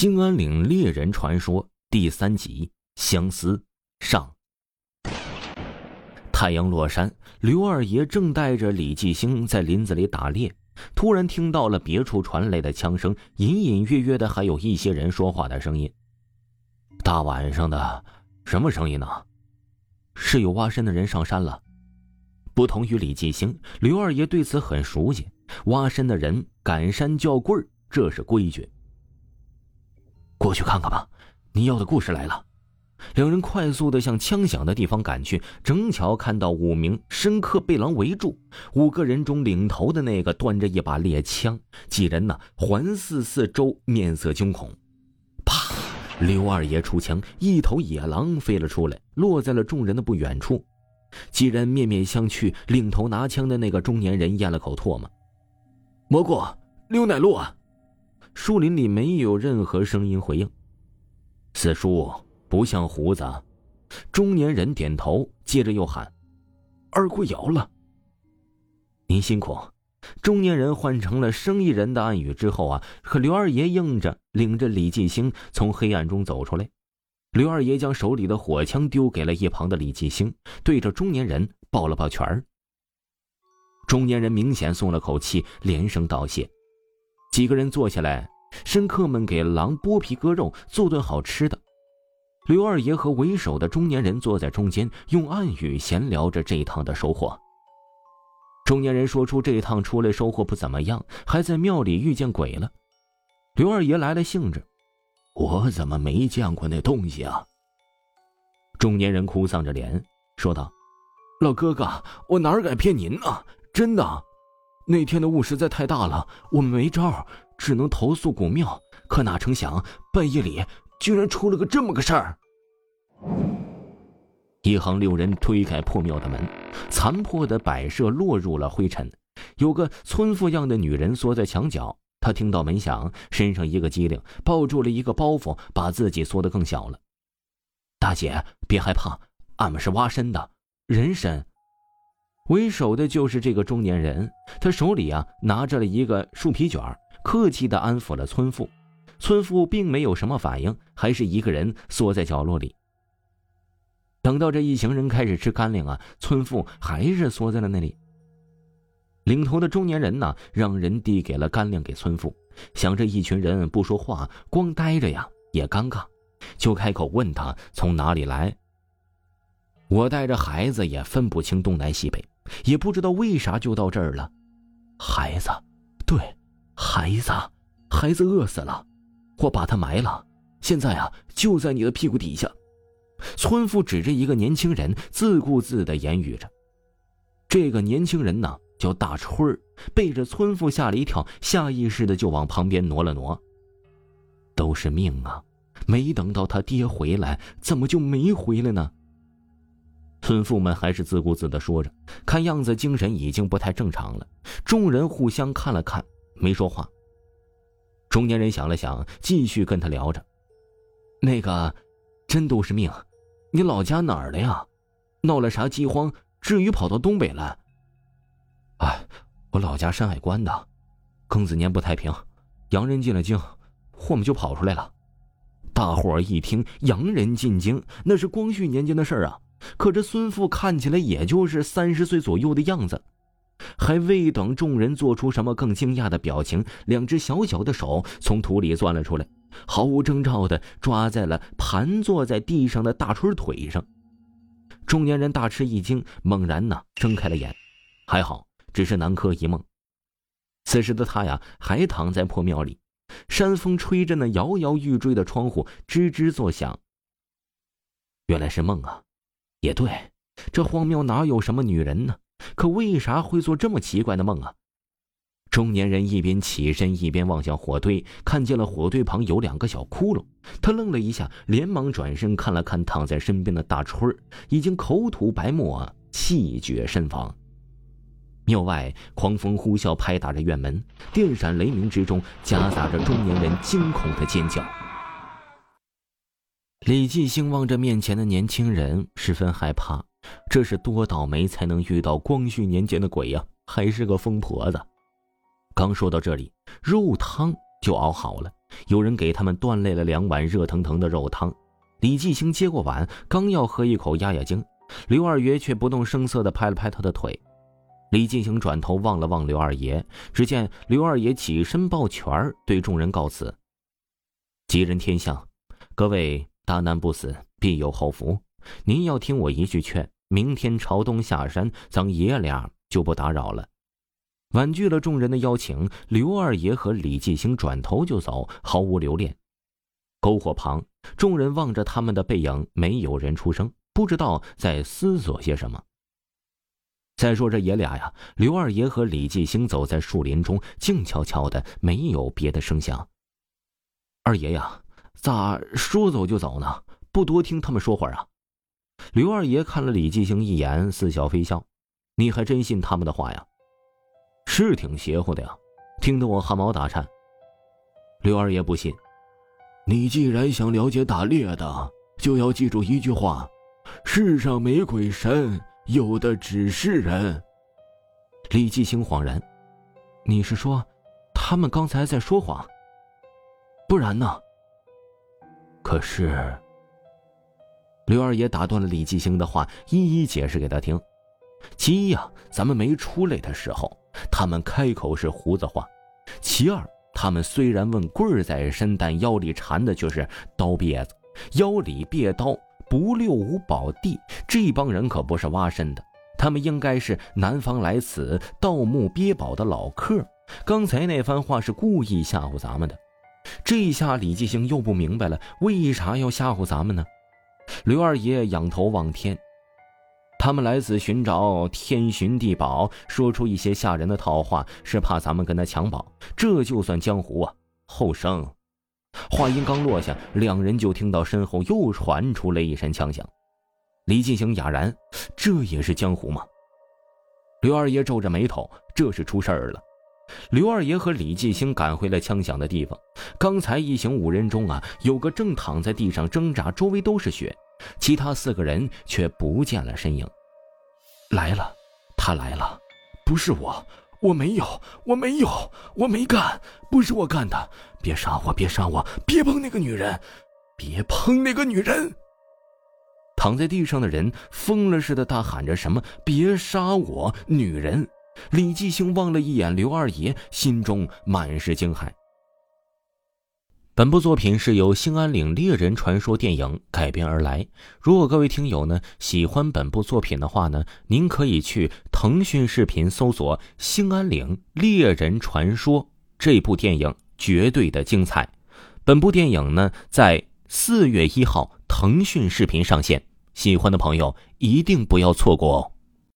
兴安岭猎人传说第三集相思上。太阳落山，刘二爷正带着李继兴在林子里打猎，突然听到了别处传来的枪声，隐隐约约的还有一些人说话的声音。大晚上的，什么声音呢？是有挖参的人上山了。不同于李继兴，刘二爷对此很熟悉。挖参的人赶山叫棍儿，这是规矩。过去看看吧，你要的故事来了。两人快速的向枪响的地方赶去，正巧看到五名深刻被狼围住。五个人中领头的那个端着一把猎枪，几人呢环视四周，面色惊恐。啪！刘二爷出枪，一头野狼飞了出来，落在了众人的不远处。几人面面相觑，领头拿枪的那个中年人咽了口唾沫：“蘑菇，溜哪路啊？”树林里没有任何声音回应。四叔不像胡子。中年人点头，接着又喊：“二姑摇了。”您辛苦。中年人换成了生意人的暗语之后啊，和刘二爷应着，领着李继兴从黑暗中走出来。刘二爷将手里的火枪丢给了一旁的李继兴，对着中年人抱了抱拳。中年人明显松了口气，连声道谢。几个人坐下来，深客们给狼剥皮割肉，做顿好吃的。刘二爷和为首的中年人坐在中间，用暗语闲聊着这一趟的收获。中年人说出这一趟出来收获不怎么样，还在庙里遇见鬼了。刘二爷来了兴致：“我怎么没见过那东西啊？”中年人哭丧着脸说道：“老哥哥，我哪敢骗您呢？真的。”那天的雾实在太大了，我们没招，只能投诉古庙。可哪成想，半夜里居然出了个这么个事儿。一行六人推开破庙的门，残破的摆设落入了灰尘。有个村妇样的女人缩在墙角，她听到门响，身上一个机灵，抱住了一个包袱，把自己缩得更小了。大姐，别害怕，俺们是挖参的，人参。为首的就是这个中年人，他手里啊拿着了一个树皮卷，客气的安抚了村妇。村妇并没有什么反应，还是一个人缩在角落里。等到这一行人开始吃干粮啊，村妇还是缩在了那里。领头的中年人呢，让人递给了干粮给村妇，想着一群人不说话，光呆着呀也尴尬，就开口问他从哪里来。我带着孩子也分不清东南西北。也不知道为啥就到这儿了，孩子，对，孩子，孩子饿死了，我把他埋了，现在啊就在你的屁股底下。村妇指着一个年轻人，自顾自的言语着。这个年轻人呢叫大春儿，被这村妇吓了一跳，下意识的就往旁边挪了挪。都是命啊，没等到他爹回来，怎么就没回来呢？村妇们还是自顾自的说着，看样子精神已经不太正常了。众人互相看了看，没说话。中年人想了想，继续跟他聊着：“那个，真都是命。你老家哪儿的呀？闹了啥饥荒，至于跑到东北来？”“哎，我老家山海关的。庚子年不太平，洋人进了京，我们就跑出来了。”大伙儿一听，洋人进京，那是光绪年间的事儿啊。可这孙父看起来也就是三十岁左右的样子，还未等众人做出什么更惊讶的表情，两只小小的手从土里钻了出来，毫无征兆的抓在了盘坐在地上的大春腿上。中年人大吃一惊，猛然呢睁开了眼，还好只是南柯一梦。此时的他呀，还躺在破庙里，山风吹着那摇摇欲坠的窗户，吱吱作响。原来是梦啊！也对，这荒庙哪有什么女人呢？可为啥会做这么奇怪的梦啊？中年人一边起身一边望向火堆，看见了火堆旁有两个小窟窿，他愣了一下，连忙转身看了看躺在身边的大春儿，已经口吐白沫，气绝身亡。庙外狂风呼啸，拍打着院门，电闪雷鸣之中，夹杂着中年人惊恐的尖叫。李继兴望着面前的年轻人，十分害怕。这是多倒霉才能遇到光绪年间的鬼呀！还是个疯婆子。刚说到这里，肉汤就熬好了。有人给他们端来了两碗热腾腾的肉汤。李继兴接过碗，刚要喝一口压压惊，刘二爷却不动声色地拍了拍他的腿。李继兴转头望了望刘二爷，只见刘二爷起身抱拳，对众人告辞：“吉人天相，各位大难不死，必有后福。您要听我一句劝，明天朝东下山，咱爷俩就不打扰了。”婉拒了众人的邀请，刘二爷和李继兴转头就走，毫无留恋。篝火旁，众人望着他们的背影，没有人出声，不知道在思索些什么。再说这爷俩呀，刘二爷和李继兴走在树林中，静悄悄的，没有别的声响。二爷呀，咋说走就走呢？不多听他们说会儿啊？刘二爷看了李继兴一眼，似笑非笑：“你还真信他们的话呀？是挺邪乎的呀，听得我汗毛打颤。”刘二爷不信：“你既然想了解打猎的，就要记住一句话：世上没鬼神。”有的只是人。李继兴恍然：“你是说，他们刚才在说谎？不然呢？”可是，刘二爷打断了李继兴的话，一一解释给他听：其一呀，咱们没出来的时候，他们开口是胡子话；其二，他们虽然问棍儿在身，但腰里缠的却是刀篦子，腰里别刀。不六五宝地，这帮人可不是挖身的，他们应该是南方来此盗墓憋宝的老客。刚才那番话是故意吓唬咱们的，这下李继兴又不明白了，为啥要吓唬咱们呢？刘二爷仰头望天，他们来此寻找天寻地宝，说出一些吓人的套话，是怕咱们跟他抢宝，这就算江湖啊！后生。话音刚落下，两人就听到身后又传出了一声枪响。李进兴哑然：“这也是江湖吗？”刘二爷皱着眉头：“这是出事儿了。”刘二爷和李继兴赶回了枪响的地方。刚才一行五人中啊，有个正躺在地上挣扎，周围都是血，其他四个人却不见了身影。来了，他来了，不是我。我没有，我没有，我没干，不是我干的！别杀我，别杀我，别碰那个女人，别碰那个女人！躺在地上的人疯了似的大喊着什么：“别杀我，女人！”李继兴望了一眼刘二爷，心中满是惊骇。本部作品是由《兴安岭猎人传说》电影改编而来。如果各位听友呢喜欢本部作品的话呢，您可以去腾讯视频搜索《兴安岭猎人传说》这部电影，绝对的精彩。本部电影呢在四月一号腾讯视频上线，喜欢的朋友一定不要错过哦。